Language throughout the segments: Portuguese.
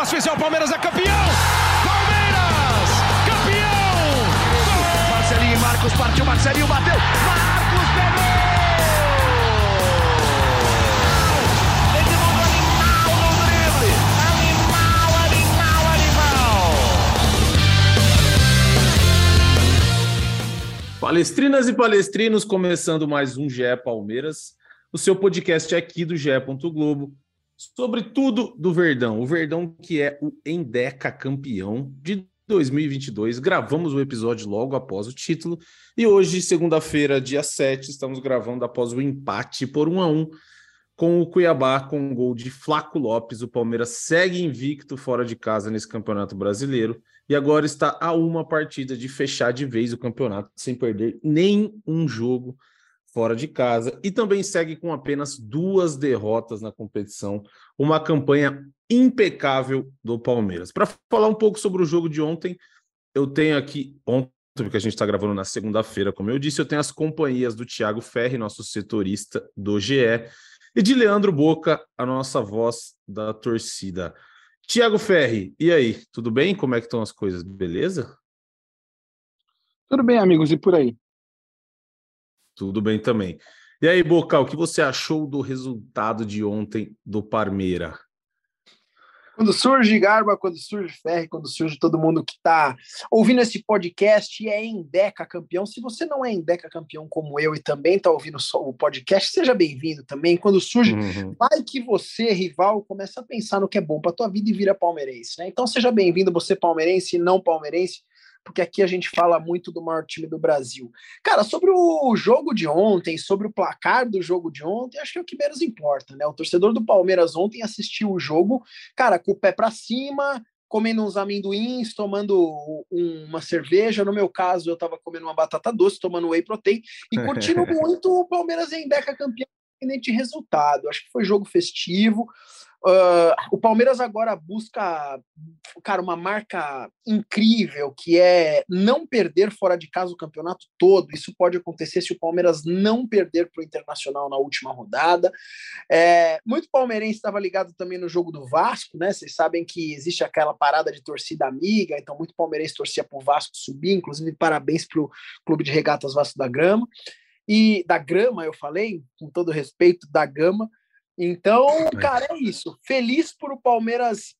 para oficial, Palmeiras é campeão! Palmeiras, campeão! Marcelinho e Marcos partiu, Marcelinho bateu, Marcos pegou! Palestrinas e palestrinos, começando mais um GE Palmeiras, o seu podcast aqui do GE. Globo, sobre tudo do Verdão. O Verdão que é o Endeca campeão de 2022. Gravamos o episódio logo após o título e hoje, segunda-feira, dia 7, estamos gravando após o empate por 1 a 1 com o Cuiabá com um gol de Flaco Lopes. O Palmeiras segue invicto fora de casa nesse Campeonato Brasileiro e agora está a uma partida de fechar de vez o campeonato sem perder nem um jogo fora de casa e também segue com apenas duas derrotas na competição, uma campanha impecável do Palmeiras. Para falar um pouco sobre o jogo de ontem, eu tenho aqui ontem, porque a gente está gravando na segunda-feira, como eu disse, eu tenho as companhias do Thiago Ferri, nosso setorista do GE, e de Leandro Boca, a nossa voz da torcida. Tiago Ferri, e aí, tudo bem? Como é que estão as coisas? Beleza? Tudo bem, amigos, e por aí? Tudo bem também. E aí, Boca, o que você achou do resultado de ontem do Parmeira? Quando surge Garba, quando surge Ferre, quando surge todo mundo que está ouvindo esse podcast e é Endeca campeão. Se você não é Endeca campeão como eu e também está ouvindo o podcast, seja bem-vindo também. Quando surge, uhum. vai que você, rival, começa a pensar no que é bom para tua vida e vira palmeirense. Né? Então seja bem-vindo, você palmeirense e não palmeirense porque aqui a gente fala muito do maior time do Brasil. Cara, sobre o jogo de ontem, sobre o placar do jogo de ontem, acho que é o que menos importa, né? O torcedor do Palmeiras ontem assistiu o jogo, cara, com o pé para cima, comendo uns amendoins, tomando uma cerveja. No meu caso, eu estava comendo uma batata doce, tomando whey protein e curtindo muito o Palmeiras em Deca campeão, independente de resultado. Acho que foi jogo festivo. Uh, o Palmeiras agora busca, cara, uma marca incrível que é não perder fora de casa o campeonato todo. Isso pode acontecer se o Palmeiras não perder para o Internacional na última rodada. É, muito palmeirense estava ligado também no jogo do Vasco, né? Vocês sabem que existe aquela parada de torcida amiga, então muito palmeirense torcia para o Vasco subir. Inclusive, parabéns para o Clube de Regatas Vasco da Grama. E da grama, eu falei, com todo respeito, da gama. Então, cara, é isso. Feliz por o Palmeiras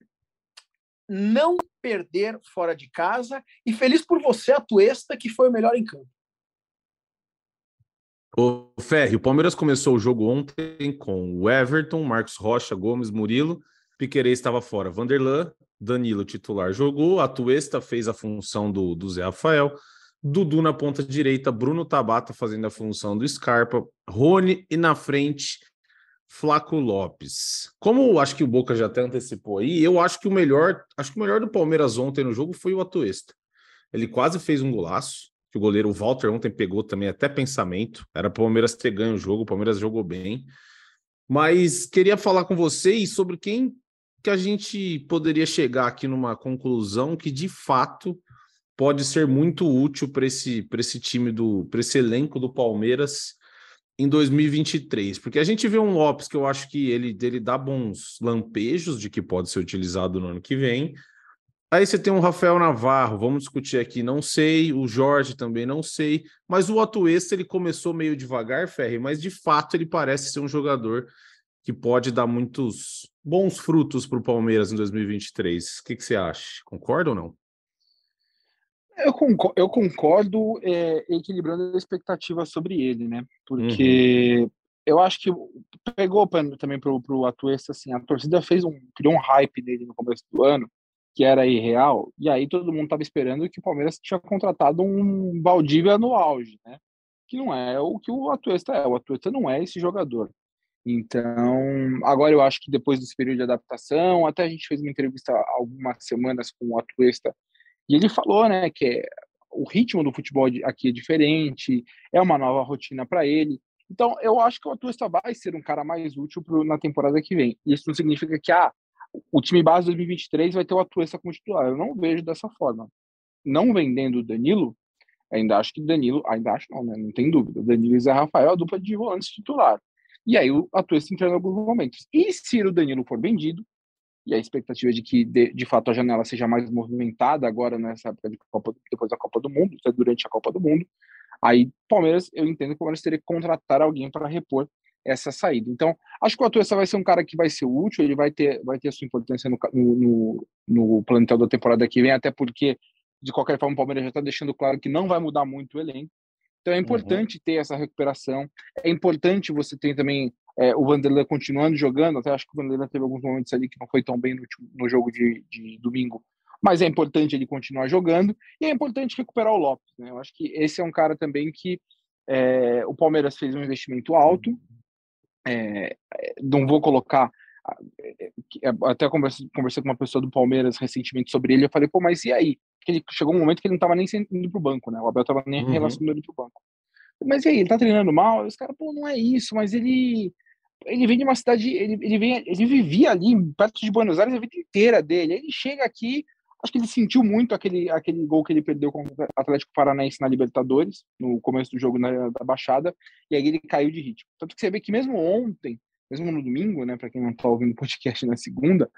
não perder fora de casa e feliz por você, a Tuesta, que foi o melhor em campo. O Ferri, o Palmeiras começou o jogo ontem com o Everton, Marcos Rocha, Gomes, Murilo, Piquerez estava fora, Vanderlan, Danilo titular jogou, a Tuesta fez a função do, do Zé Rafael, Dudu na ponta direita, Bruno Tabata fazendo a função do Scarpa, Rony e na frente Flaco Lopes. Como acho que o Boca já até antecipou aí, eu acho que o melhor, acho que o melhor do Palmeiras ontem no jogo foi o Atuesta. Ele quase fez um golaço, que o goleiro Walter ontem pegou também até pensamento. Era o Palmeiras ter ganho o jogo, o Palmeiras jogou bem. Mas queria falar com vocês sobre quem que a gente poderia chegar aqui numa conclusão que de fato pode ser muito útil para esse, esse time do, para esse elenco do Palmeiras em 2023, porque a gente vê um Lopes que eu acho que ele, ele dá bons lampejos de que pode ser utilizado no ano que vem. Aí você tem um Rafael Navarro, vamos discutir aqui, não sei, o Jorge também não sei, mas o Atuesta ele começou meio devagar, Ferre, mas de fato ele parece ser um jogador que pode dar muitos bons frutos para o Palmeiras em 2023. O que, que você acha? Concorda ou não? Eu concordo, eu concordo é, equilibrando a expectativa sobre ele, né? Porque uhum. eu acho que pegou também pro, pro Atuesta, assim, a torcida fez um, criou um hype nele no começo do ano, que era irreal, e aí todo mundo estava esperando que o Palmeiras tinha contratado um Valdívia no auge, né? Que não é o que o Atuesta é, o Atuesta não é esse jogador. Então, agora eu acho que depois desse período de adaptação, até a gente fez uma entrevista algumas semanas com o Atuesta e ele falou, né, que o ritmo do futebol aqui é diferente, é uma nova rotina para ele. Então, eu acho que o Atuesta vai ser um cara mais útil pro, na temporada que vem. Isso não significa que ah, o time base 2023 vai ter o Atuesta como titular. Eu não vejo dessa forma. Não vendendo o Danilo, ainda acho que Danilo, ainda acho não, né? Não tem dúvida. Danilo e Zé Rafael é a dupla de volantes titular. E aí o Atuesta entra em alguns momentos. E se o Danilo for vendido, e a expectativa de que, de, de fato, a janela seja mais movimentada agora nessa época de Copa, depois da Copa do Mundo, é durante a Copa do Mundo. Aí, Palmeiras, eu entendo que o Palmeiras teria que contratar alguém para repor essa saída. Então, acho que o Atuesta vai ser um cara que vai ser útil, ele vai ter, vai ter a sua importância no, no, no plantel da temporada que vem, até porque, de qualquer forma, o Palmeiras já está deixando claro que não vai mudar muito o elenco. Então é uhum. importante uhum. ter essa recuperação. É importante você ter também é, o Vanderlei continuando jogando. Até acho que o Vanderlei teve alguns momentos ali que não foi tão bem no, no jogo de, de, domingo. Mas é importante ele continuar jogando. E é importante recuperar o Lopes. Né? Eu acho que esse é um cara também que é, o Palmeiras fez um investimento alto. É, é não vou colocar é, é, até conversei, conversei com uma pessoa do Palmeiras recentemente sobre ele. Eu falei, pô, mas e aí? Porque ele chegou um momento que ele não estava nem indo pro banco, né? O Abel estava nem uhum. relacionando ele pro banco. Mas e aí, ele tá treinando mal? Os caras, pô, não é isso, mas ele ele vem de uma cidade, ele, ele, vem, ele vivia ali perto de Buenos Aires a vida inteira dele. Ele chega aqui, acho que ele sentiu muito aquele, aquele gol que ele perdeu com o Atlético Paranaense na Libertadores, no começo do jogo na, da Baixada, e aí ele caiu de ritmo. Tanto que você vê que mesmo ontem, mesmo no domingo, né, para quem não está ouvindo o podcast na segunda,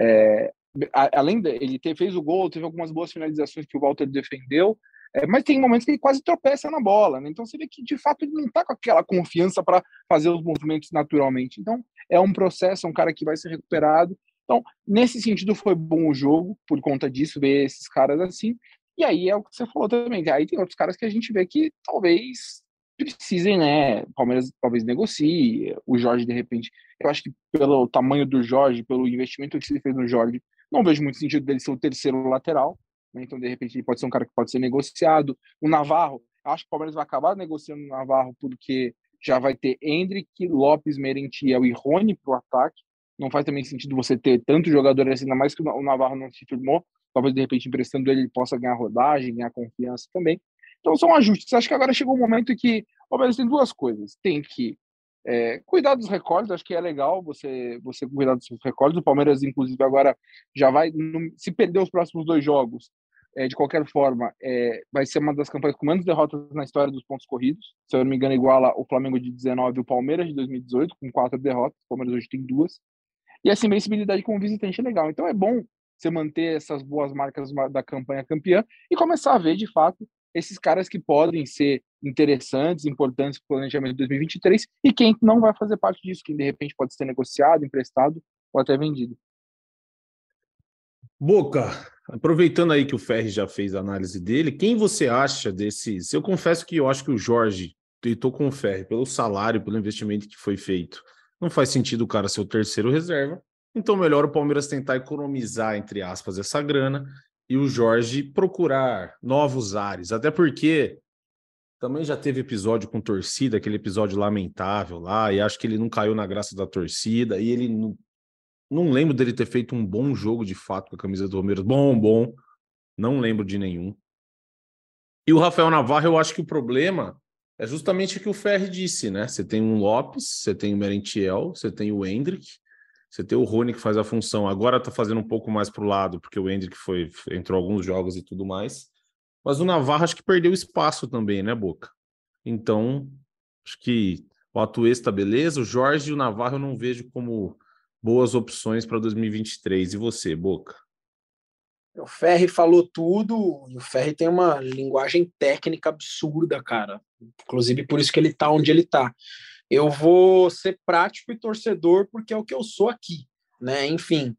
é, além de ele fez o gol, teve algumas boas finalizações que o Walter defendeu, é, mas tem momentos que ele quase tropeça na bola, né? Então você vê que de fato ele não está com aquela confiança para fazer os movimentos naturalmente. Então é um processo, é um cara que vai ser recuperado. Então, nesse sentido, foi bom o jogo, por conta disso, ver esses caras assim. E aí é o que você falou também. Aí tem outros caras que a gente vê que talvez precisem, né? Palmeiras talvez negocie, o Jorge de repente. Eu acho que pelo tamanho do Jorge, pelo investimento que se fez no Jorge, não vejo muito sentido dele ser o terceiro lateral. Né? Então, de repente, ele pode ser um cara que pode ser negociado. O Navarro, acho que o Palmeiras vai acabar negociando o Navarro porque já vai ter Hendrick, Lopes, Merentiel e Rony para o ataque. Não faz também sentido você ter tanto jogador assim, ainda mais que o Navarro não se firmou. Talvez, de repente, emprestando ele, ele possa ganhar rodagem, ganhar confiança também. Então são ajustes. Acho que agora chegou um momento que o Palmeiras tem duas coisas. Tem que é, cuidar dos recordes, acho que é legal você, você cuidar dos recordes. O Palmeiras, inclusive, agora já vai. Se perder os próximos dois jogos, é, de qualquer forma, é, vai ser uma das campanhas com menos derrotas na história dos pontos corridos. Se eu não me engano, iguala o Flamengo de 19 e o Palmeiras de 2018, com quatro derrotas. O Palmeiras hoje tem duas. E essa invencibilidade como visitante é legal. Então é bom você manter essas boas marcas da campanha campeã e começar a ver, de fato, esses caras que podem ser interessantes, importantes para o planejamento de 2023 e quem não vai fazer parte disso, quem de repente pode ser negociado, emprestado ou até vendido. Boca, aproveitando aí que o Ferri já fez a análise dele, quem você acha desses? Eu confesso que eu acho que o Jorge, estou com o Ferri, pelo salário, pelo investimento que foi feito, não faz sentido o cara ser o terceiro reserva. Então, melhor o Palmeiras tentar economizar, entre aspas, essa grana e o Jorge procurar novos ares, até porque também já teve episódio com torcida, aquele episódio lamentável lá, e acho que ele não caiu na graça da torcida, e ele não lembro dele ter feito um bom jogo de fato com a camisa do Palmeiras. Bom, bom. Não lembro de nenhum. E o Rafael Navarro, eu acho que o problema é justamente o que o Ferri disse, né? Você tem um Lopes, você tem o Merentiel, você tem o Hendrick, você tem o Rony que faz a função, agora tá fazendo um pouco mais pro lado, porque o Hendrick foi, entrou alguns jogos e tudo mais. Mas o Navarro acho que perdeu espaço também, né, Boca? Então, acho que o Atuesta, beleza. O Jorge e o Navarro eu não vejo como boas opções para 2023. E você, Boca? O Ferri falou tudo, e o Ferri tem uma linguagem técnica absurda, cara. Inclusive por isso que ele tá onde ele tá eu vou ser prático e torcedor porque é o que eu sou aqui, né? Enfim,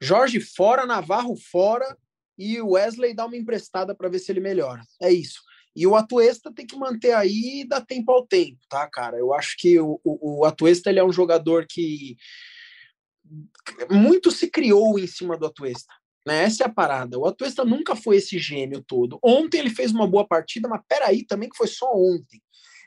Jorge fora, Navarro fora e o Wesley dá uma emprestada para ver se ele melhora. É isso. E o Atuesta tem que manter aí e dar tempo ao tempo, tá, cara? Eu acho que o, o, o Atuesta ele é um jogador que muito se criou em cima do Atuesta. Né? Essa é a parada. O Atuesta nunca foi esse gênio todo. Ontem ele fez uma boa partida, mas peraí também que foi só ontem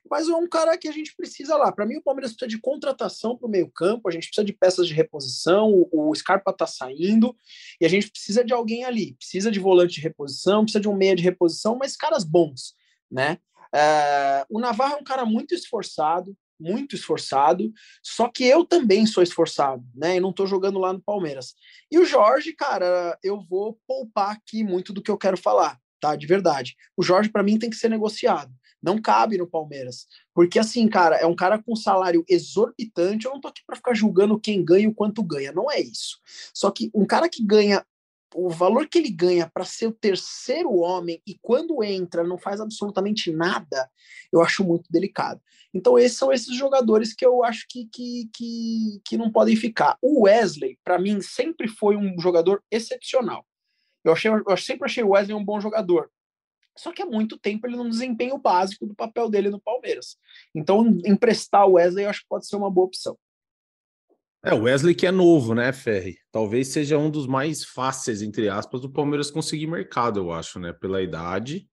mas é um cara que a gente precisa lá. Para mim, o Palmeiras precisa de contratação para o meio-campo, a gente precisa de peças de reposição, o, o Scarpa está saindo, e a gente precisa de alguém ali. Precisa de volante de reposição, precisa de um meia de reposição, mas caras bons, né? É, o Navarro é um cara muito esforçado, muito esforçado, só que eu também sou esforçado, né? E não estou jogando lá no Palmeiras. E o Jorge, cara, eu vou poupar aqui muito do que eu quero falar, tá? De verdade. O Jorge, para mim, tem que ser negociado Não cabe no Palmeiras. Porque, assim, cara, é um cara com salário exorbitante. Eu não tô aqui para ficar julgando quem ganha e o quanto ganha. Não é isso. Só que um cara que ganha o valor que ele ganha para ser o terceiro homem e quando entra não faz absolutamente nada, eu acho muito delicado. Então, esses são esses jogadores que eu acho que, que, que, que não podem ficar. O Wesley, para mim, sempre foi um jogador excepcional. Eu, achei, eu sempre achei o Wesley um bom jogador. Só que há muito tempo ele não desempenha o básico do papel dele no Palmeiras. Então, emprestar o Wesley eu acho que pode ser uma boa opção. É, o Wesley que é novo, né, Ferri? Talvez seja um dos mais fáceis, entre aspas, do Palmeiras conseguir mercado, eu acho, né? Pela idade.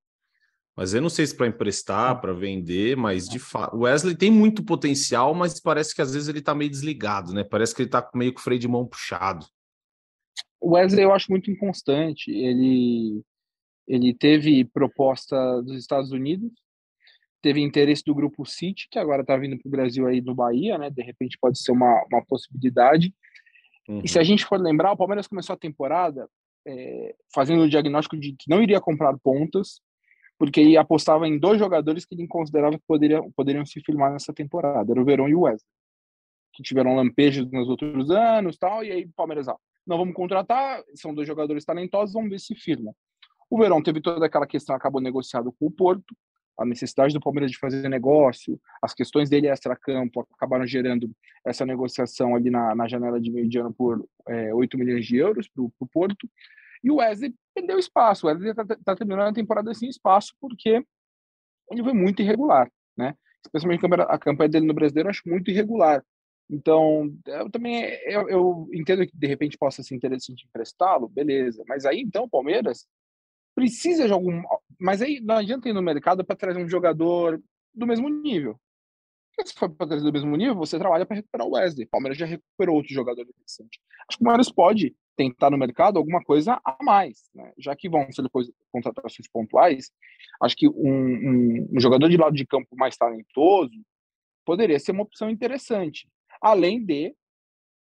Mas eu não sei se para emprestar, para vender, mas de fato. O Wesley tem muito potencial, mas parece que às vezes ele tá meio desligado, né? Parece que ele tá meio com o freio de mão puxado. O Wesley eu acho muito inconstante. Ele, ele teve proposta dos Estados Unidos, teve interesse do grupo City, que agora está vindo para o Brasil aí no Bahia, né? De repente pode ser uma, uma possibilidade. Uhum. E se a uhum. gente for lembrar, o Palmeiras começou a temporada é, fazendo o diagnóstico de que não iria comprar pontas, porque ele apostava em dois jogadores que ele considerava que poderiam, poderiam se firmar nessa temporada, era o Verón e o Wesley, que tiveram lampejos nos outros anos tal, e aí o Palmeiras, ah, não vamos contratar, são dois jogadores talentosos, vamos ver se firma. O Verón teve toda aquela questão, acabou negociado com o Porto, a necessidade do Palmeiras de fazer negócio, as questões dele extra-campo acabaram gerando essa negociação ali na, na janela de meio de ano por é, 8 milhões de euros para o Porto. E o Wesley perdeu espaço. O Wesley está tá terminando a temporada sem espaço porque ele foi muito irregular, né? Especialmente a campanha dele no Brasileiro, eu acho muito irregular. Então, eu também eu, eu entendo que de repente possa ser interessante emprestá-lo, beleza. Mas aí então o Palmeiras precisa de algum. Mas aí não adianta ir no mercado para trazer um jogador do mesmo nível. Porque se for para trazer do mesmo nível, você trabalha para recuperar o Wesley. O Palmeiras já recuperou outro jogador interessante. Acho que o Palmeiras pode tentar no mercado alguma coisa a mais, né? já que vão ser depois contratações pontuais. Acho que um, um, um jogador de lado de campo mais talentoso poderia ser uma opção interessante. Além de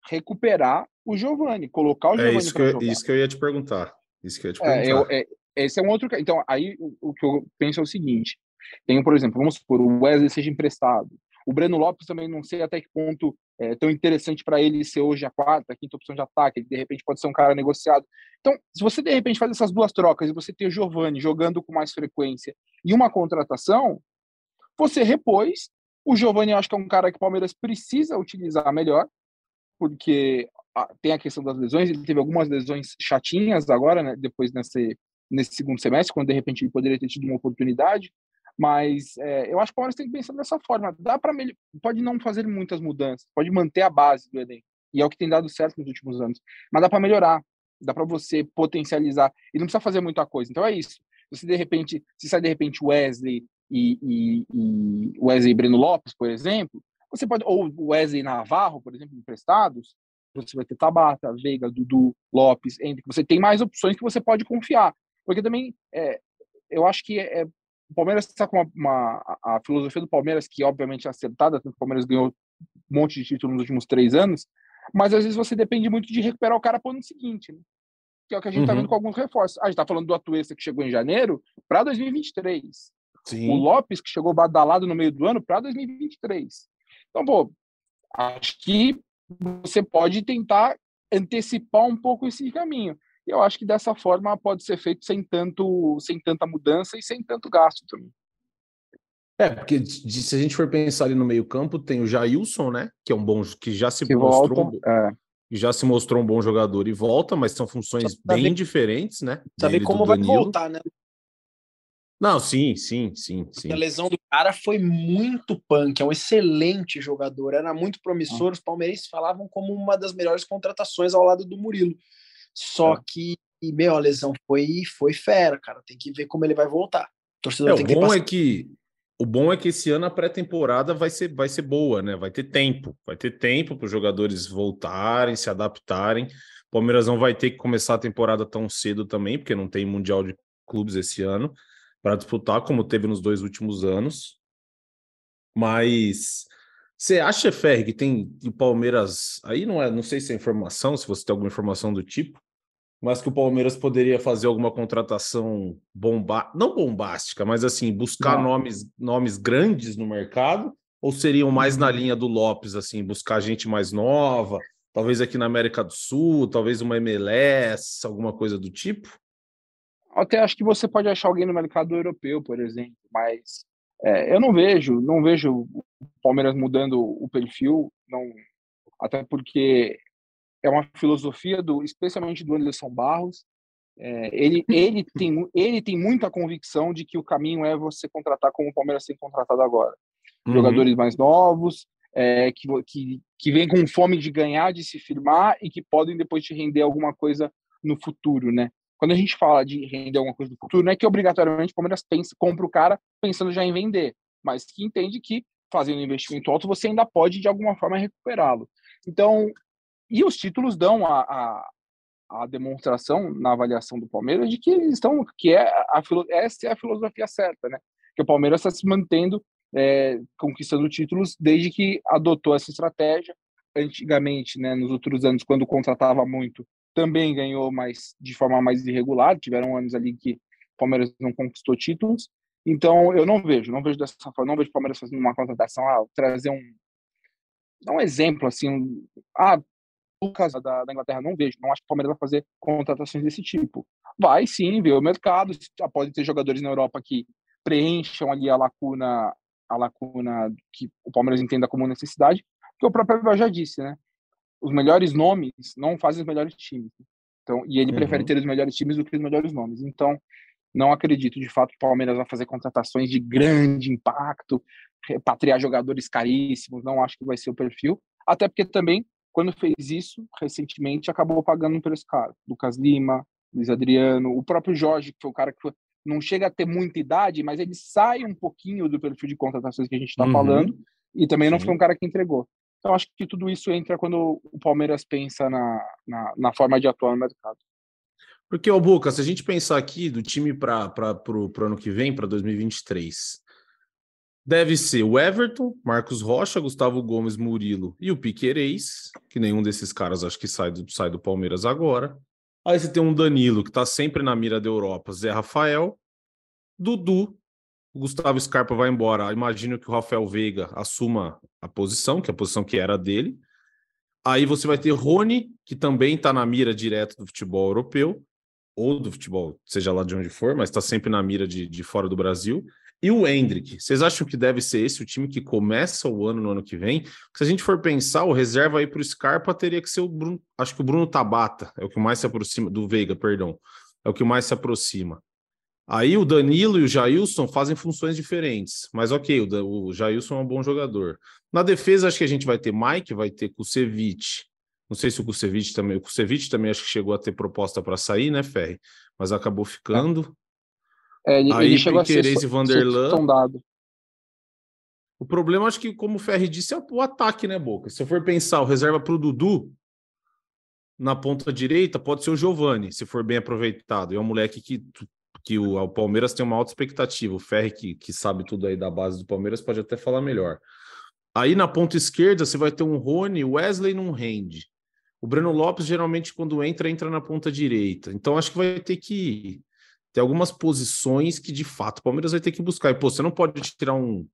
recuperar o Giovani, colocar o é Giovani é isso que, eu, isso que eu ia te perguntar. Isso que eu ia te perguntar. É, eu, é, esse é um outro. Então, aí o, o, que eu penso é o seguinte: tem, por exemplo, vamos supor, o Wesley seja emprestado. O Breno Lopes também não sei até que ponto é tão interessante para ele ser hoje a quarta, a quinta opção de ataque. Ele, de repente, pode ser um cara negociado. Então, se você, de repente, faz essas duas trocas e você tem o Giovani jogando com mais frequência e uma contratação, você repôs. O Giovani, acho que é um cara que o Palmeiras precisa utilizar melhor, porque tem a questão das lesões. Ele teve algumas lesões chatinhas agora, né, depois nesse, nesse segundo semestre, quando de repente ele poderia ter tido uma oportunidade. Mas é, eu acho que o Palmeiras tem que pensar dessa forma. Dá para pode não fazer muitas mudanças, pode manter a base do elenco e é o que tem dado certo nos últimos anos. Mas dá para melhorar, dá para você potencializar e não precisa fazer muita coisa. Então é isso. Você de repente, se sai de repente Wesley e, e, e Wesley e Breno Lopes, por exemplo, você pode ou Wesley Navarro, por exemplo, emprestados, você vai ter Tabata, Veiga, Dudu, Lopes, entre você tem mais opções que você pode confiar. Porque também é, eu acho que é, o Palmeiras está com uma, uma, a filosofia do Palmeiras, que obviamente é acertada, tanto o Palmeiras ganhou um monte de títulos nos últimos três anos, mas às vezes você depende muito de recuperar o cara para o ano seguinte, né? que é o que a gente está uhum. vendo com alguns reforços. A gente está falando do Atuesta que chegou em janeiro para 2023. Sim. O Lopes, que chegou badalado no meio do ano, para 2023. Então, pô, acho que você pode tentar antecipar um pouco esse caminho. E eu acho que dessa forma pode ser feito sem tanto, sem tanta mudança e sem tanto gasto também. É, porque de, se a gente for pensar ali no meio-campo, tem o Jailson, né? Que é um bom que já se que mostrou volta, é. já se mostrou um bom jogador e volta, mas são funções bem diferentes, né? Saber como vai voltar, né? Não, sim, sim, sim, sim. A lesão do cara foi muito punk, é um excelente jogador, era muito promissor. Ah. Os palmeirenses falavam como uma das melhores contratações ao lado do Murilo. Só é. que, meu, a lesão foi, foi fera, cara. Tem que ver como ele vai voltar. O torcedor é, tem o que bom é que o bom é que esse ano a pré-temporada vai ser, vai ser boa, né? Vai ter tempo, vai ter tempo para os jogadores voltarem, se adaptarem. O Palmeiras não vai ter que começar a temporada tão cedo também, porque não tem Mundial de Clubes esse ano para disputar, como teve nos dois últimos anos. Mas você acha, Ferri, que tem o Palmeiras. Aí não é, não sei se é informação, se você tem alguma informação do tipo, mas que o Palmeiras poderia fazer alguma contratação bomba, não bombástica, mas assim, buscar nomes, nomes grandes no mercado, ou seriam mais na uhum. linha do Lopes, assim, buscar gente mais nova, talvez aqui na América do Sul, talvez uma MLS, alguma coisa do tipo? Até acho que você pode achar alguém no mercado europeu, por exemplo, mas é, eu não vejo, não vejo o Palmeiras mudando o perfil, não, até porque é uma filosofia do, especialmente do Anderson Barros. É, ele, ele, tem, ele tem muita convicção de que o caminho é você contratar como o Palmeiras tem contratado agora. Uhum. Jogadores mais novos, é, que, que, que vêm com fome de ganhar, de se firmar e que podem depois te render alguma coisa no futuro, né? Quando a gente fala de render alguma coisa no futuro, não é que obrigatoriamente o Palmeiras pensa, compra o cara pensando já em vender, mas que entende que fazendo um investimento alto você ainda pode de alguma forma recuperá-lo. Então, e os títulos dão a, a, a, demonstração na avaliação do Palmeiras de que eles estão, que é a, essa é a filosofia certa, né? Que o Palmeiras está se mantendo é, conquistando títulos desde que adotou essa estratégia. Antigamente, né, nos outros anos, quando contratava muito, também ganhou, mas de forma mais irregular. Tiveram anos ali que o Palmeiras não conquistou títulos. Então, eu não vejo, não vejo dessa forma, não vejo o Palmeiras fazendo uma contratação, ah, trazer um, um exemplo assim, ah, Lucas da, da, Inglaterra, não vejo. Não acho que o Palmeiras vai fazer contratações desse tipo. Vai sim ver o mercado. Pode ter jogadores na Europa que preencham ali a lacuna, a lacuna que o Palmeiras entenda como necessidade, que o próprio Abel já disse, né? Os melhores nomes não fazem os melhores times. Então, e ele uhum. prefere ter os melhores times do que os melhores nomes. Então, não acredito de fato que o Palmeiras vai fazer contratações de grande impacto, repatriar jogadores caríssimos. Não acho que vai ser o perfil. Até porque também quando fez isso, recentemente, acabou pagando um preço caro. Lucas Lima, Luiz Adriano, o próprio Jorge, que foi o cara que não chega a ter muita idade, mas ele sai um pouquinho do perfil de contratações que a gente está uhum. falando, e também não Sim. foi um cara que entregou. Então, acho que tudo isso entra quando o Palmeiras pensa na, na, na forma de atuar no mercado. Porque, o Boca, se a gente pensar aqui do time para o ano que vem, para 2023, deve ser o Everton, Marcos Rocha, Gustavo Gomes, Murilo e o Piquerez, que nenhum desses caras acho que sai do, sai do Palmeiras agora. Aí você tem um Danilo, que está sempre na mira da Europa, Zé Rafael, Dudu, o Gustavo Scarpa vai embora. Imagino que o Rafael Veiga assuma a posição, que é a posição que era dele. Aí você vai ter Rony, que também está na mira direto do futebol europeu, ou do futebol, seja lá de onde for, mas está sempre na mira de, de fora do Brasil. E o Hendrick, vocês acham que deve ser esse o time que começa o ano no ano que vem? Se a gente for pensar, o reserva aí para o Scarpa teria que ser o Bruno, acho que o Bruno Tabata, é o que mais se aproxima, do Veiga, perdão, é o que mais se aproxima. Aí o Danilo e o Jailson fazem funções diferentes, mas ok, o, o Jailson é um bom jogador. Na defesa, acho que a gente vai ter Mike, vai ter Kusevich. Não sei se o Kusevich também, o Kusevich também acho que chegou a ter proposta para sair, né, Ferri? Mas acabou ficando. É, ele, Aí, ele chegou a ser, e Vanderlan, sondado. O problema, acho que, como o Ferri disse, é o ataque, né, Boca? Se eu for pensar o reserva para o Dudu, na ponta direita, pode ser o Giovani, se for bem aproveitado. É um moleque que, que o, o Palmeiras tem uma alta expectativa. O Ferri, que, que sabe tudo aí da base do Palmeiras, pode até falar melhor. Aí na ponta esquerda, você vai ter um Rony, Wesley não rende. O Breno Lopes, geralmente, quando entra, entra na ponta direita. Então, acho que vai ter que tem algumas posições que de fato o Palmeiras vai ter que buscar. E, pô, você não pode tirar um,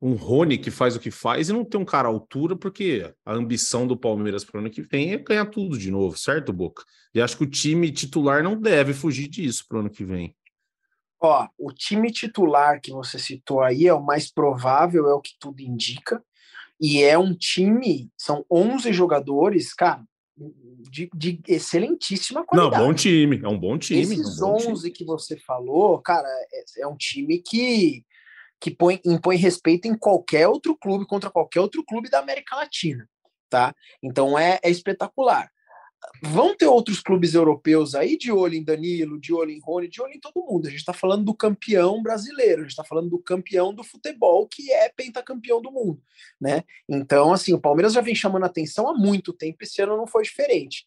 um Rony que faz o que faz e não ter um cara à altura, porque a ambição do Palmeiras para o ano que vem é ganhar tudo de novo, certo, Boca? E acho que o time titular não deve fugir disso para o ano que vem. Ó, o time titular que você citou aí é o mais provável, é o que tudo indica. E é um time, são 11 jogadores, cara, de, de, excelentíssima qualidade. Não, bom time, é um bom time. Esses um 11 time. que você falou, cara, é, é, um time que, que põe, impõe respeito em qualquer outro clube, contra qualquer outro clube da América Latina, tá? Então é, é espetacular vão ter outros clubes europeus aí de olho em Danilo, de olho em Rony, de olho em todo mundo. A gente está falando do campeão brasileiro, a gente está falando do campeão do futebol, que é pentacampeão do mundo, né? Então, assim, o Palmeiras já vem chamando atenção há muito tempo, esse ano não foi diferente.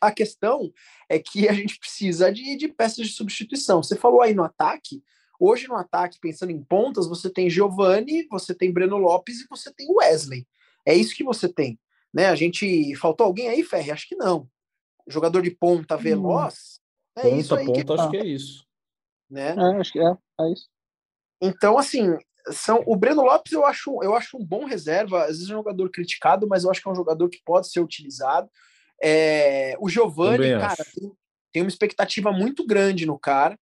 A questão é que a gente precisa de, de peças de substituição. Você falou aí no ataque, hoje no ataque, pensando em pontas, você tem Giovani, você tem Breno Lopes e você tem Wesley. É isso que você tem. Né? A gente faltou alguém aí, Ferre? Acho que não. jogador de ponta veloz. Hum. É ponta, isso aí ponta, que... acho que é isso. Né? É, acho que é, é isso. Então, assim, são o Breno Lopes eu acho, eu acho um bom reserva, às vezes é um jogador criticado, mas eu acho que é um jogador que pode ser utilizado. É, o Giovani, cara, tem, tem, uma expectativa muito grande no cara.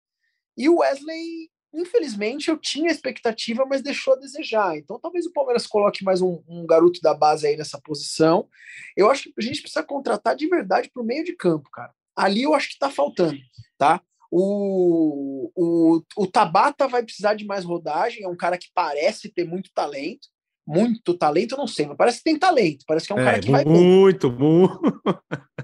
E o Wesley, infelizmente, eu tinha expectativa, mas deixou a desejar. Então, talvez o Palmeiras coloque mais um, um garoto da base aí nessa posição. Eu acho que a gente precisa contratar de verdade para o meio de campo, cara. Ali eu acho que está faltando, tá? O, o, o Tabata vai precisar de mais rodagem, é um cara que parece ter muito talento. Muito talento, eu não sei, mas parece que tem talento. Parece que é um é, cara que muito, vai. Muito, muito.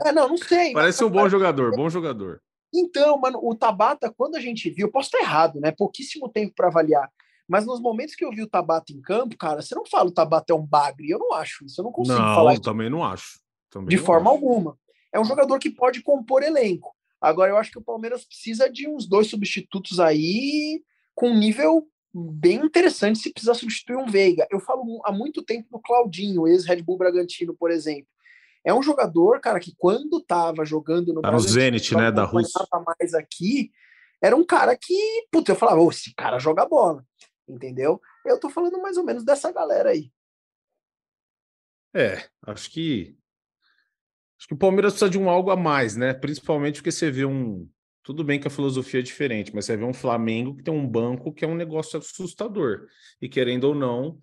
É, não, não sei. Parece um bom jogador, bom jogador. Então, mano, o Tabata, quando a gente viu, posso estar errado, né? Pouquíssimo tempo para avaliar. Mas nos momentos que eu vi o Tabata em campo, cara, você não fala o Tabata é um bagre. Eu não acho isso. Eu não consigo não, falar isso. também não acho. Também de não forma acho. alguma. É um jogador que pode compor elenco. Agora, eu acho que o Palmeiras precisa de uns dois substitutos aí com um nível bem interessante se precisar substituir um Veiga. Eu falo há muito tempo do Claudinho, ex-Red Bull Bragantino, por exemplo. É um jogador, cara, que quando estava jogando no tá no Zenit, né, da Rússia. mais aqui, era um cara que, puta, eu falava, oh, esse cara joga bola, entendeu? Eu tô falando mais ou menos dessa galera aí. É, acho que Acho que o Palmeiras precisa de um algo a mais, né? Principalmente porque você vê um. Tudo bem que a filosofia é diferente, mas você vê um Flamengo que tem um banco que é um negócio assustador. E querendo ou não,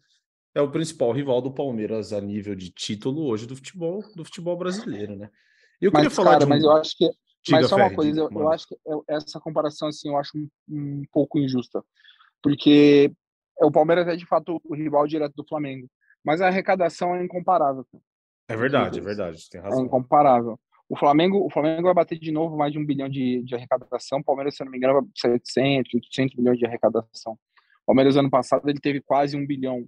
é o principal rival do Palmeiras a nível de título hoje do futebol, do futebol brasileiro, né? Eu queria mas, falar cara, de um... mas eu acho que Diga, mas só uma coisa, eu, eu, acho que essa comparação assim, eu acho um, um pouco injusta. Porque o Palmeiras é de fato o rival direto do Flamengo, mas a arrecadação é incomparável. É verdade, é verdade, tem razão. É incomparável. O Flamengo, o Flamengo vai bater de novo mais de um bilhão de, de arrecadação. O Palmeiras, se eu não me engano, vai 700, 800 milhões de arrecadação. O Palmeiras, ano passado, ele teve quase um bilhão.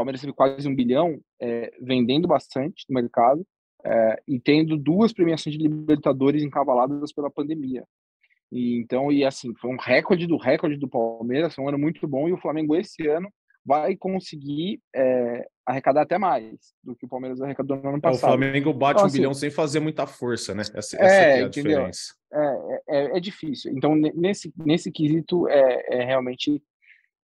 O Palmeiras teve quase um bilhão é, vendendo bastante no mercado é, e tendo duas premiações de Libertadores encavaladas pela pandemia. E, então, e assim, foi um recorde do recorde do Palmeiras, foi um ano muito bom. E o Flamengo, esse ano, vai conseguir é, arrecadar até mais do que o Palmeiras arrecadou no ano passado. É, o Flamengo bate então, um assim, bilhão sem fazer muita força, né? Essa, essa é, é a entendeu? diferença. É, é, é, difícil. Então, nesse, nesse quesito, é, é realmente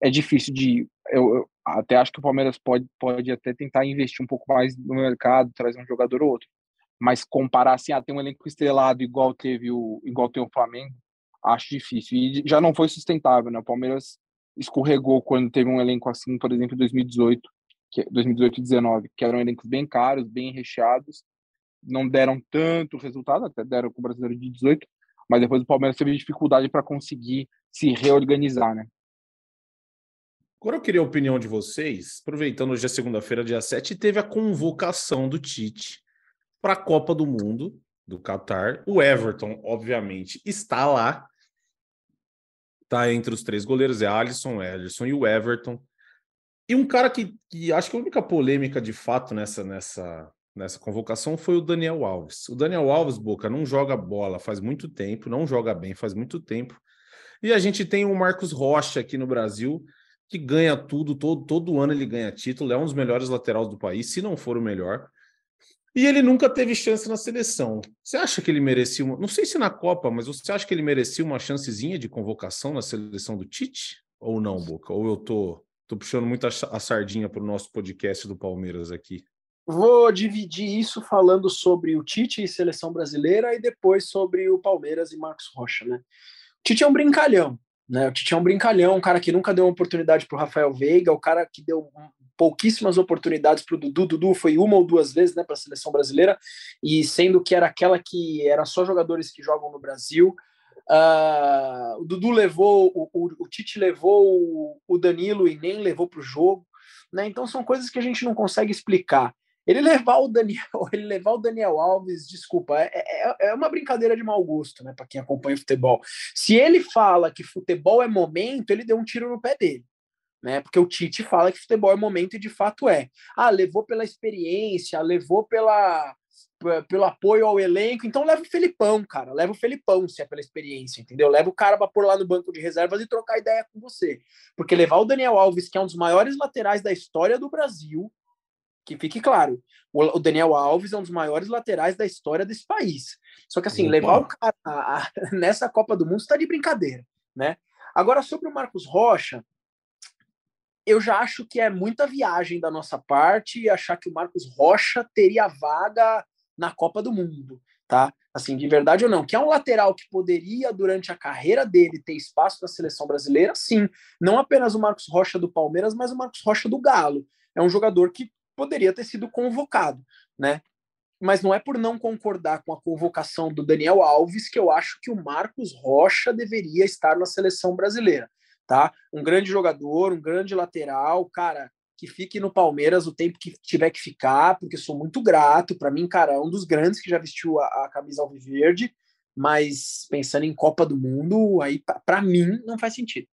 é difícil de. Eu, eu, até acho que o Palmeiras pode, pode até tentar investir um pouco mais no mercado, trazer um jogador ou outro. Mas comparar assim, ah, tem um elenco estrelado igual teve o igual tem o Flamengo, acho difícil. E já não foi sustentável, né? O Palmeiras escorregou quando teve um elenco assim, por exemplo, em 2018, que 2018 e 19, que eram elencos bem caros, bem recheados, não deram tanto resultado, até deram com o brasileiro de 18, mas depois o Palmeiras teve dificuldade para conseguir se reorganizar, né? Agora eu queria a opinião de vocês, aproveitando hoje é segunda-feira, dia 7, teve a convocação do Tite para a Copa do Mundo do Catar. O Everton, obviamente, está lá, tá entre os três goleiros, é Alisson, Ederson e o Everton. E um cara que, que acho que a única polêmica de fato nessa, nessa, nessa convocação foi o Daniel Alves. O Daniel Alves, Boca, não joga bola faz muito tempo, não joga bem faz muito tempo. E a gente tem o Marcos Rocha aqui no Brasil, que ganha tudo, todo, todo ano ele ganha título, é um dos melhores laterais do país, se não for o melhor. E ele nunca teve chance na seleção. Você acha que ele merecia uma. Não sei se na Copa, mas você acha que ele merecia uma chancezinha de convocação na seleção do Tite? Ou não, Boca? Ou eu tô, tô puxando muito a, a sardinha para o nosso podcast do Palmeiras aqui? Vou dividir isso falando sobre o Tite e seleção brasileira e depois sobre o Palmeiras e Marcos Rocha, né? O Tite é um brincalhão, né? O Tite é um brincalhão, um cara que nunca deu uma oportunidade para o Rafael Veiga, o cara que deu pouquíssimas oportunidades para o Dudu. Dudu foi uma ou duas vezes né, para a seleção brasileira, e sendo que era aquela que era só jogadores que jogam no Brasil. Uh, o Dudu levou, o, o, o Tite levou o, o, Danilo e nem levou para o jogo. Né? Então são coisas que a gente não consegue explicar. Ele levar o Daniel, ele levar o Daniel Alves, desculpa, é, é, é uma brincadeira de mau gosto, né, para quem acompanha futebol. Se ele fala que futebol é momento, ele deu um tiro no pé dele. Né, porque o Tite fala que futebol é momento e de fato é. Ah, levou pela experiência, levou pela, pelo apoio ao elenco, então leva o Felipão, cara, leva o Felipão se é pela experiência, entendeu? Leva o cara para pôr lá no banco de reservas e trocar ideia com você. Porque levar o Daniel Alves, que é um dos maiores laterais da história do Brasil, que fique claro, o Daniel Alves é um dos maiores laterais da história desse país. Só que assim, Opa. levar o cara a, a, nessa Copa do Mundo está de brincadeira, né? Agora, sobre o Marcos Rocha, eu já acho que é muita viagem da nossa parte achar que o Marcos Rocha teria vaga na Copa do Mundo, tá? Assim, de verdade ou não, que é um lateral que poderia, durante a carreira dele, ter espaço na seleção brasileira, sim. Não apenas o Marcos Rocha do Palmeiras, mas o Marcos Rocha do Galo. É um jogador que poderia ter sido convocado, né? Mas não é por não concordar com a convocação do Daniel Alves que eu acho que o Marcos Rocha deveria estar na seleção brasileira, tá? Um grande jogador, um grande lateral, cara, que fique no Palmeiras o tempo que tiver que ficar, porque sou muito grato. Para mim, cara, é um dos grandes que já vestiu a, a camisa alviverde, mas pensando em Copa do Mundo, aí para mim não faz sentido.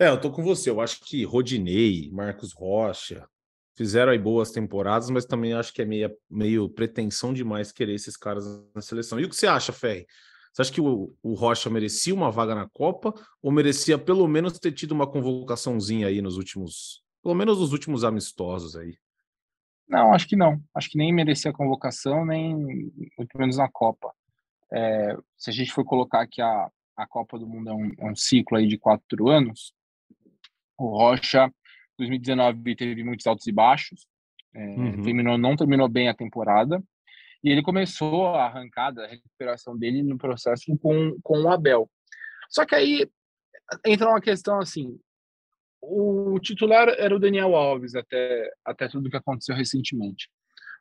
É, eu tô com você. Eu acho que Rodinei, Marcos Rocha fizeram aí boas temporadas, mas também acho que é meio, meio pretensão demais querer esses caras na seleção. E o que você acha, Ferri? Você acha que o, o, Rocha merecia uma vaga na Copa ou merecia pelo menos ter tido uma convocaçãozinha aí nos últimos pelo menos os últimos amistosos aí. Não, acho que não. Acho que nem merecia a convocação, nem muito menos na Copa. É, se a gente for colocar que a, a Copa do Mundo é um, é um ciclo aí de quatro anos, o Rocha, 2019 teve muitos altos e baixos, é, uhum. terminou, não terminou bem a temporada, e ele começou a arrancada, a recuperação dele no processo com, com o Abel. Só que aí entra uma questão assim, o titular era o Daniel Alves até, até tudo que aconteceu recentemente.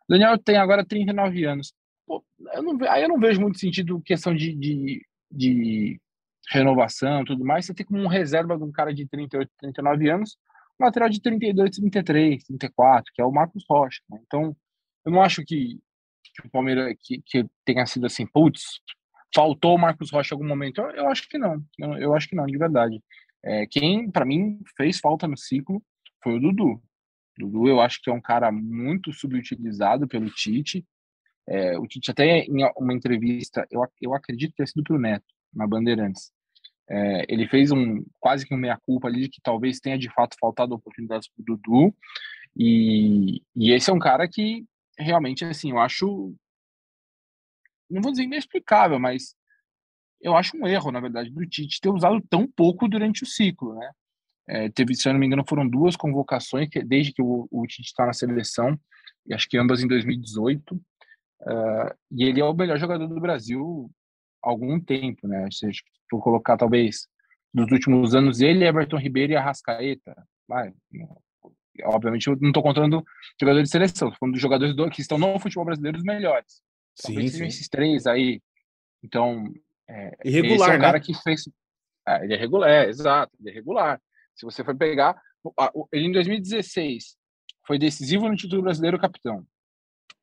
O Daniel tem agora 39 anos. Pô, eu não, aí eu não vejo muito sentido questão de, de, de renovação tudo mais. Você tem como um reserva de um cara de 38, 39 anos, lateral de 32, 33, 34, que é o Marcos Rocha. Né? Então, eu não acho que, que o Palmeiras que, que tenha sido assim, putz, faltou o Marcos Rocha em algum momento. Eu, eu acho que não. Eu, eu acho que não, de verdade. É, quem, para mim, fez falta no ciclo foi o Dudu. Dudu, eu acho que é um cara muito subutilizado pelo Tite. É, o Tite, até em uma entrevista, eu, eu acredito ter sido para o Neto, na Bandeirantes. É, ele fez um quase que um meia-culpa ali de que talvez tenha de fato faltado oportunidades para o Dudu. E, e esse é um cara que realmente, assim, eu acho. Não vou dizer inexplicável, mas eu acho um erro, na verdade, do Tite ter usado tão pouco durante o ciclo, né? É, teve, se eu não me engano, foram duas convocações que, desde que o, o Tite está na seleção, e acho que ambas em 2018. Uh, é, e ele é o melhor jogador do Brasil há algum tempo, né? Se for colocar, talvez, dos últimos anos, ele, Everton Ribeiro e Arrascaeta. Vai, obviamente, eu não estou contando jogadores de seleção, estou falando dos jogadores do, que estão no futebol brasileiro os melhores. Talvez sim, sim. esses três aí. Então, é, irregular, esse é um cara né? que fez. É, ele é regular, é, exato, ele é regular. Se você for pegar, ele em 2016 foi decisivo no título brasileiro capitão.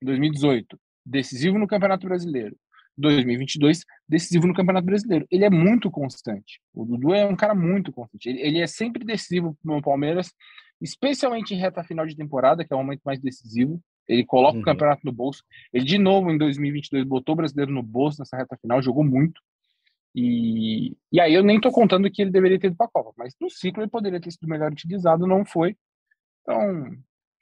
Em 2018, decisivo no Campeonato Brasileiro. 2022, decisivo no Campeonato Brasileiro. Ele é muito constante. O Dudu é um cara muito constante. Ele, ele é sempre decisivo no Palmeiras, especialmente em reta final de temporada, que é o momento mais decisivo. Ele coloca uhum. o campeonato no bolso. Ele, de novo, em 2022, botou o brasileiro no bolso nessa reta final, jogou muito. E, e aí eu nem tô contando que ele deveria ter ido para a Copa, mas no ciclo ele poderia ter sido melhor utilizado, não foi. Então,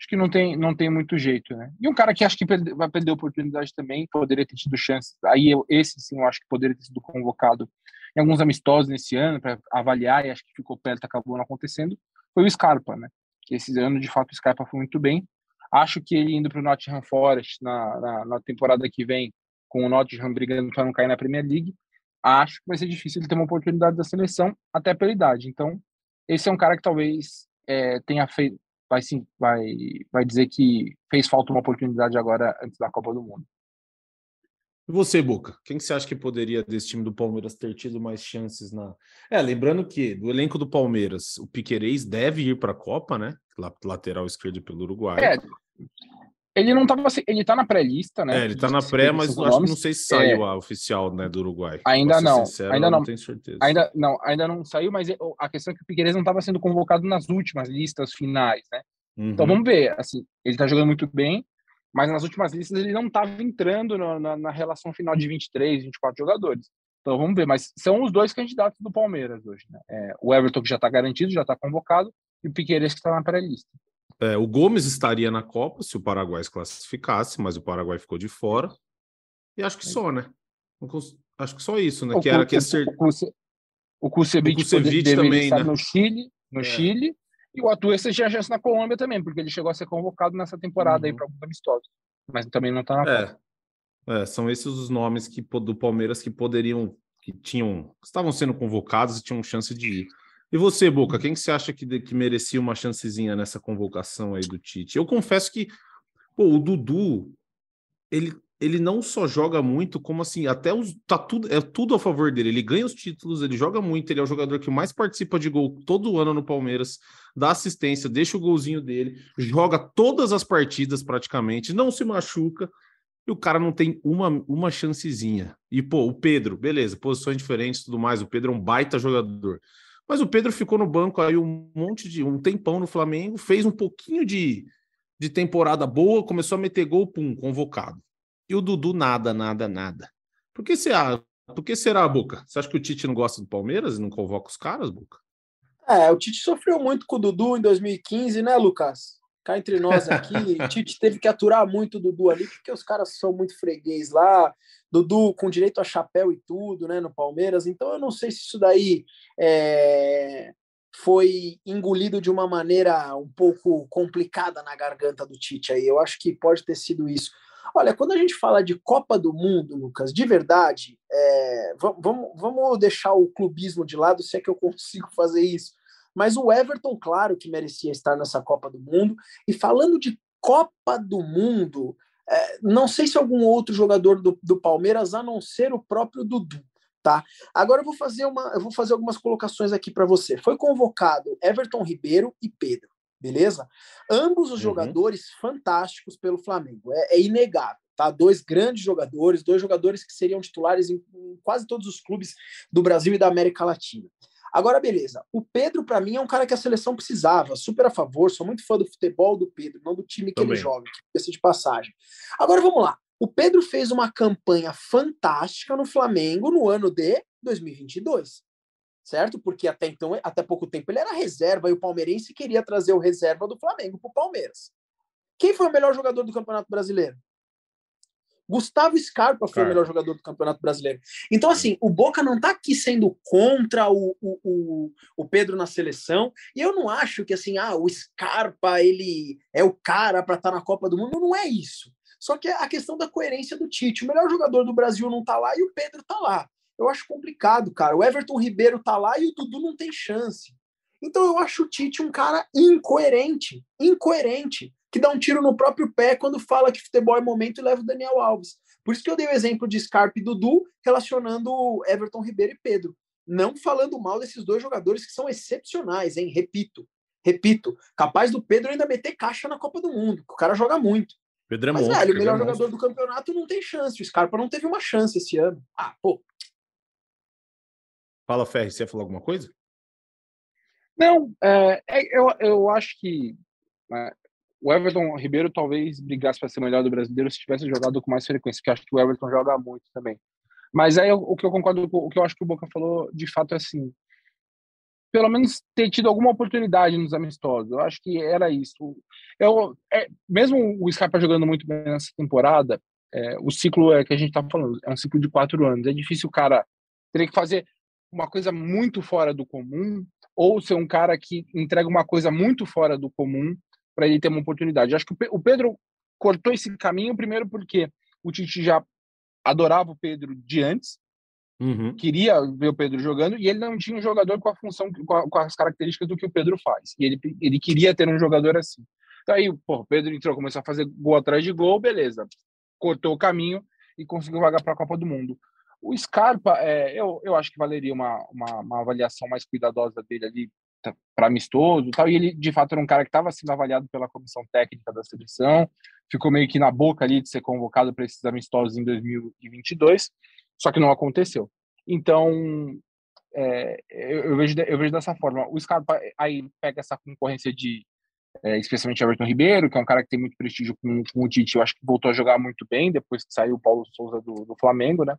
acho que não tem, não tem muito jeito, né? E um cara que acho que perde, vai perder oportunidade também, poderia ter tido chance. Aí eu, esse sim, eu acho que poderia ter sido convocado em alguns amistosos nesse ano para avaliar e acho que ficou perto, acabou não acontecendo. Foi o Scarpa, né? Que esse ano de fato o Scarpa foi muito bem. Acho que ele indo para o Nottingham Forest na, na, na temporada que vem, com o Nottingham brigando para não cair na Premier League, acho que vai ser difícil ele ter uma oportunidade da seleção, até pela idade. Então, esse é um cara que talvez é, tenha feito, vai sim, vai, vai dizer que fez falta uma oportunidade agora antes da Copa do Mundo. E você, Boca? Quem que você acha que poderia desse time do Palmeiras ter tido mais chances na. É, lembrando que do elenco do Palmeiras, o Piquerez deve ir para a Copa, né? Lateral esquerdo pelo Uruguai. É, ele não estava, ele tá na pré-lista, né? É, ele tá na pré, mas acho que não sei se saiu é, a oficial, né, do Uruguai. Ainda não, sincero, ainda não, não tenho certeza. Ainda não, ainda não saiu, mas a questão é que o Piqueires não estava sendo convocado nas últimas listas finais, né? Então, uhum. Então vamos ver, assim, ele tá jogando muito bem, mas nas últimas listas ele não estava entrando na, na, na, relação final de 23, 24 jogadores. Então vamos ver, mas são os dois candidatos do Palmeiras hoje, né? É, o Everton que já está garantido, já está convocado, e o Piqueires que está na pré-lista. É, o Gomes estaria na Copa se o Paraguai se classificasse, mas o Paraguai ficou de fora. E acho que só, né? Acho que só isso, né? O que era que ser... O Kusevich, também, né? no Chile, no é. Chile, e o Atuesta tinha chance na Colômbia também, porque ele chegou a ser convocado nessa temporada uhum. aí para alguns amistosos, mas também não está na é. é. são esses os nomes que do Palmeiras que poderiam, que tinham, estavam sendo convocados e tinham chance de ir. E você, Boca, quem que você acha que, que merecia uma chancezinha nessa convocação aí do Tite? Eu confesso que pô, o Dudu, ele, ele não só joga muito, como assim, até os, tá tudo, é tudo a favor dele. Ele ganha os títulos, ele joga muito, ele é o jogador que mais participa de gol todo ano no Palmeiras, dá assistência, deixa o golzinho dele, joga todas as partidas praticamente, não se machuca. E o cara não tem uma, uma chancezinha. E, pô, o Pedro, beleza, posições diferentes tudo mais. O Pedro é um baita jogador. Mas o Pedro ficou no banco aí um monte de um tempão no Flamengo, fez um pouquinho de, de temporada boa, começou a meter gol, pum, convocado. E o Dudu nada, nada, nada. Por que, você, por que será, Boca? Você acha que o Tite não gosta do Palmeiras e não convoca os caras, Boca? É, o Tite sofreu muito com o Dudu em 2015, né, Lucas? Cá entre nós aqui, o Tite teve que aturar muito o Dudu ali, porque os caras são muito freguês lá. Dudu com direito a chapéu e tudo, né, no Palmeiras. Então eu não sei se isso daí é, foi engolido de uma maneira um pouco complicada na garganta do Tite aí. Eu acho que pode ter sido isso. Olha, quando a gente fala de Copa do Mundo, Lucas, de verdade, é, vamos, vamos deixar o clubismo de lado, se é que eu consigo fazer isso. Mas o Everton, claro que merecia estar nessa Copa do Mundo. E falando de Copa do Mundo, é, não sei se algum outro jogador do, do Palmeiras, a não ser o próprio Dudu. Tá? Agora eu vou fazer uma, eu vou fazer algumas colocações aqui para você. Foi convocado Everton Ribeiro e Pedro, beleza? Ambos os uhum. jogadores fantásticos pelo Flamengo, é, é, inegável, tá? Dois grandes jogadores, dois jogadores que seriam titulares em, em quase todos os clubes do Brasil e da América Latina. Agora, beleza. O Pedro, para mim, é um cara que a seleção precisava. Super a favor. Sou muito fã do futebol do Pedro, não do time que Também. ele joga, que de passagem. Agora, vamos lá. O Pedro fez uma campanha fantástica no Flamengo no ano de 2022. Certo? Porque até então, até pouco tempo, ele era reserva e o palmeirense queria trazer o reserva do Flamengo para o Palmeiras. Quem foi o melhor jogador do Campeonato Brasileiro? Gustavo Scarpa foi Cara. o melhor jogador do Campeonato Brasileiro. Então, assim, o Boca não está aqui sendo contra o, o, o, o, Pedro na seleção. E eu não acho que, assim, ah, o Scarpa, ele é o cara para estar tá na Copa do Mundo. Não é isso. Só que é a questão da coerência do Tite. O melhor jogador do Brasil não está lá e o Pedro está lá. Eu acho complicado, cara. O Everton Ribeiro está lá e o Dudu não tem chance. Então eu acho o Tite um cara incoerente. Incoerente que dá um tiro no próprio pé quando fala que futebol é momento e leva o Daniel Alves. Por isso que eu dei o exemplo de Scarpa e Dudu relacionando Everton Ribeiro e Pedro. Não falando mal desses dois jogadores que são excepcionais, hein? Repito, repito, capaz do Pedro ainda meter caixa na Copa do Mundo, que o cara joga muito. Pedro é Mas, monstro, velho, o melhor é jogador do campeonato não tem chance. O Scarpa não teve uma chance esse ano. Ah, pô. Fala, Ferri, você ia falar alguma coisa? Não, é, é eu, eu acho que né, o Everton Ribeiro talvez brigasse para ser melhor do brasileiro se tivesse jogado com mais frequência, porque acho que o Everton joga muito também. Mas aí o que eu concordo, o que eu acho que o Boca falou de fato é assim, pelo menos ter tido alguma oportunidade nos amistosos. Eu acho que era isso. Eu, é, mesmo o Scarpa jogando muito bem nessa temporada, é, o ciclo é que a gente está falando é um ciclo de quatro anos. É difícil o cara ter que fazer uma coisa muito fora do comum ou ser um cara que entrega uma coisa muito fora do comum para ele ter uma oportunidade. Acho que o Pedro cortou esse caminho primeiro porque o Tite já adorava o Pedro de antes, uhum. queria ver o Pedro jogando e ele não tinha um jogador com a função, com, a, com, as características do que o Pedro faz. E ele, ele queria ter um jogador assim. Então aí, pô, o Pedro entrou, começou a fazer gol atrás de gol, beleza. Cortou o caminho e conseguiu vagar para a Copa do Mundo. O Scarpa, é, eu, eu acho que valeria uma, uma, uma avaliação mais cuidadosa dele ali para amistoso tal, e ele de fato era um cara que estava sendo avaliado pela comissão técnica da seleção, ficou meio que na boca ali de ser convocado para esses amistosos em 2022, só que não aconteceu. Então, é, eu, eu, vejo, eu vejo dessa forma. O Scarpa aí pega essa concorrência de, é, especialmente Everton Ribeiro, que é um cara que tem muito prestígio com, com, o Tite, eu acho que voltou a jogar muito bem depois que saiu o Paulo Souza do, do Flamengo, né?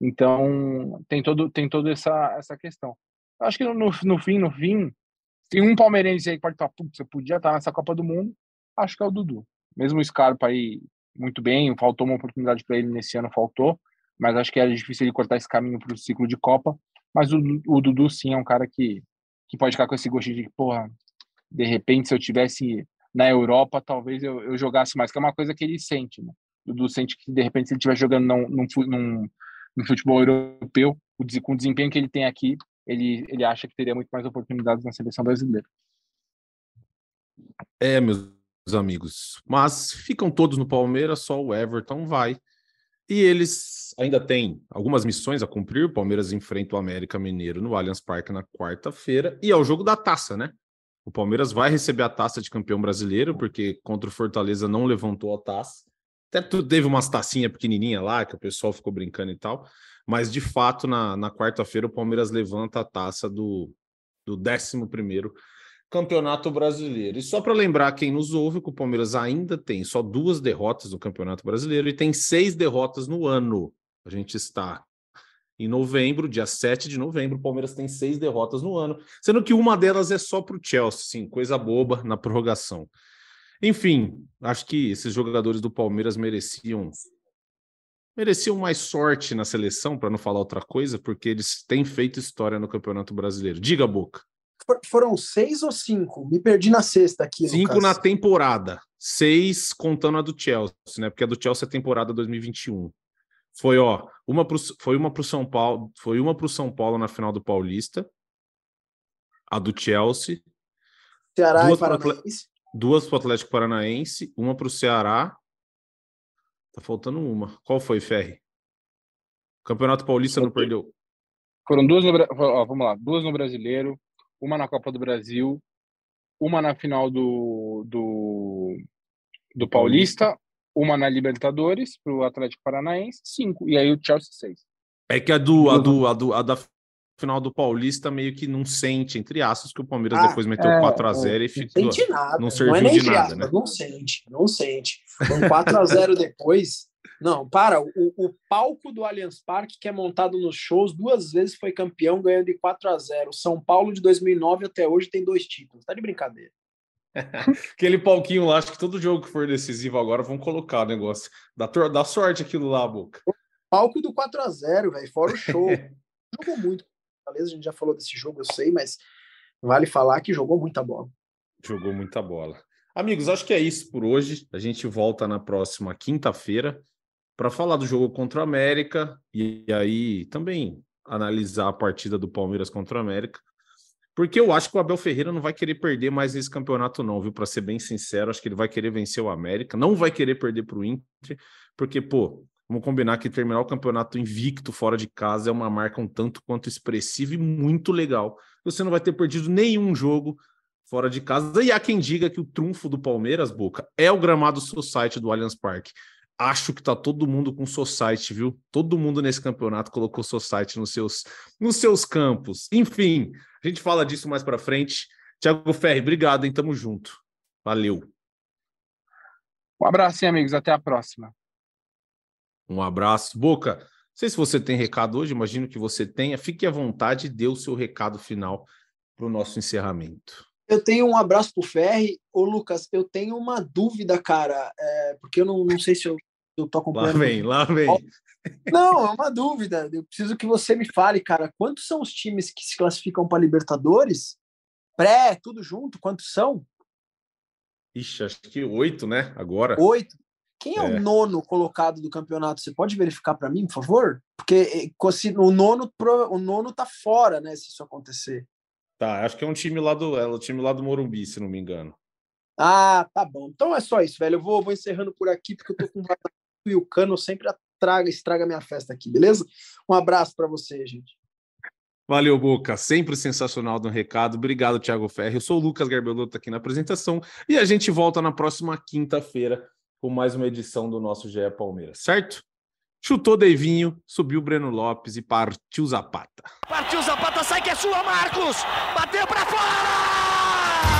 Então, tem todo tem toda essa, essa questão. Acho que no, no fim, no fim, tem um palmeirense aí que pode falar, putz, você podia estar nessa Copa do Mundo, acho que é o Dudu. Mesmo o Scarpa aí, muito bem, faltou uma oportunidade para ele nesse ano, faltou, mas acho que era difícil ele cortar esse caminho para o ciclo de Copa. Mas o, o Dudu, sim, é um cara que, que pode ficar com esse gostinho de, porra, de repente, se eu tivesse na Europa, talvez eu, eu jogasse mais, que é uma coisa que ele sente, né? O Dudu sente que, de repente, se ele estiver jogando num, num, num, num futebol europeu, com o desempenho que ele tem aqui, ele, ele acha que teria muito mais oportunidades na seleção brasileira. É, meus amigos. Mas ficam todos no Palmeiras, só o Everton vai. E eles ainda têm algumas missões a cumprir. O Palmeiras enfrenta o América Mineiro no Allianz Parque na quarta-feira. E é o jogo da taça, né? O Palmeiras vai receber a taça de campeão brasileiro, porque contra o Fortaleza não levantou a taça. Até teve umas tacinhas pequenininha lá, que o pessoal ficou brincando e tal. Mas, de fato, na, na quarta-feira, o Palmeiras levanta a taça do, do 11 Campeonato Brasileiro. E só para lembrar quem nos ouve, que o Palmeiras ainda tem só duas derrotas no Campeonato Brasileiro e tem seis derrotas no ano. A gente está em novembro, dia 7 de novembro, o Palmeiras tem seis derrotas no ano, sendo que uma delas é só para o Chelsea, sim, coisa boba na prorrogação. Enfim, acho que esses jogadores do Palmeiras mereciam mereciam mais sorte na seleção, para não falar outra coisa, porque eles têm feito história no Campeonato Brasileiro. Diga, Boca. For, foram seis ou cinco? Me perdi na sexta aqui. Cinco Lucas. na temporada. Seis contando a do Chelsea, né? Porque a do Chelsea é temporada 2021. Foi, ó, uma pro, foi uma para o São Paulo, foi uma para o São Paulo na final do Paulista, a do Chelsea. Ceará duas e Paranaense. duas para o Atlético Paranaense, uma para o Ceará. Tá faltando uma. Qual foi, Ferri? Campeonato Paulista não perdeu. Foram duas no, ó, vamos lá, duas no Brasileiro, uma na Copa do Brasil, uma na final do, do, do Paulista, uma na Libertadores para o Atlético Paranaense, cinco. E aí o Chelsea, seis. É que a do, a do, a do a da final do Paulista meio que não sente, entre aspas, que o Palmeiras ah, depois meteu é, 4x0 é, e ficou. Não sente nada. Não serviu não é de nada, né? Não sente, não sente. Um 4x0 depois. Não, para. O, o palco do Allianz Parque, que é montado nos shows, duas vezes foi campeão ganhando de 4 a 0 São Paulo de 2009 até hoje tem dois títulos. Tá de brincadeira. Aquele palquinho lá, acho que todo jogo que for decisivo agora vão colocar o negócio. Dá, dá sorte aquilo lá, Boca. palco do 4 a 0 velho, fora o show. jogou muito. Beleza, a gente já falou desse jogo, eu sei, mas vale falar que jogou muita bola. Jogou muita bola. Amigos, acho que é isso por hoje. A gente volta na próxima quinta-feira para falar do jogo contra o América e aí também analisar a partida do Palmeiras contra o América. Porque eu acho que o Abel Ferreira não vai querer perder mais esse campeonato, não, viu? Para ser bem sincero, acho que ele vai querer vencer o América, não vai querer perder para o Inter, porque, pô, vamos combinar que terminar o campeonato invicto fora de casa é uma marca um tanto quanto expressiva e muito legal. Você não vai ter perdido nenhum jogo fora de casa. E há quem diga que o trunfo do Palmeiras, Boca, é o gramado Society do Allianz Parque. Acho que tá todo mundo com Society, viu? Todo mundo nesse campeonato colocou Society nos seus, nos seus campos. Enfim, a gente fala disso mais para frente. Tiago Ferri, obrigado, hein? Tamo junto. Valeu. Um abraço, hein, amigos. Até a próxima. Um abraço. Boca, não sei se você tem recado hoje, imagino que você tenha. Fique à vontade e dê o seu recado final para o nosso encerramento. Eu tenho um abraço pro Ferri. Ô, Lucas, eu tenho uma dúvida, cara, é, porque eu não, não sei se eu, eu tô acompanhando. Lá vem, lá vem. Não, é uma dúvida. Eu preciso que você me fale, cara, quantos são os times que se classificam para Libertadores? Pré, tudo junto, quantos são? Ixi, acho que oito, né? Agora. Oito. Quem é, é, o nono colocado do campeonato? Você pode verificar para mim, por favor? Porque eh, o nono, o nono tá fora, né? Se isso acontecer. Tá, acho que é um time lá do, é o time lá do Morumbi, se não me engano. Ah, tá bom. Então é só isso, velho. Eu vou, vou encerrando por aqui, porque eu tô com e o cano sempre traga, estraga minha festa aqui, beleza? Um abraço para você, gente. Valeu, Boca. Sempre sensacional do recado. Obrigado, Thiago Ferri. Eu sou o Lucas Garbelotto aqui na apresentação e a gente volta na próxima quinta-feira com mais uma edição do nosso GE Palmeiras, certo? Chutou Deivinho, subiu Breno Lopes e partiu Zapata. Partiu Zapata, sai que é sua, Marcos! Bateu para fora!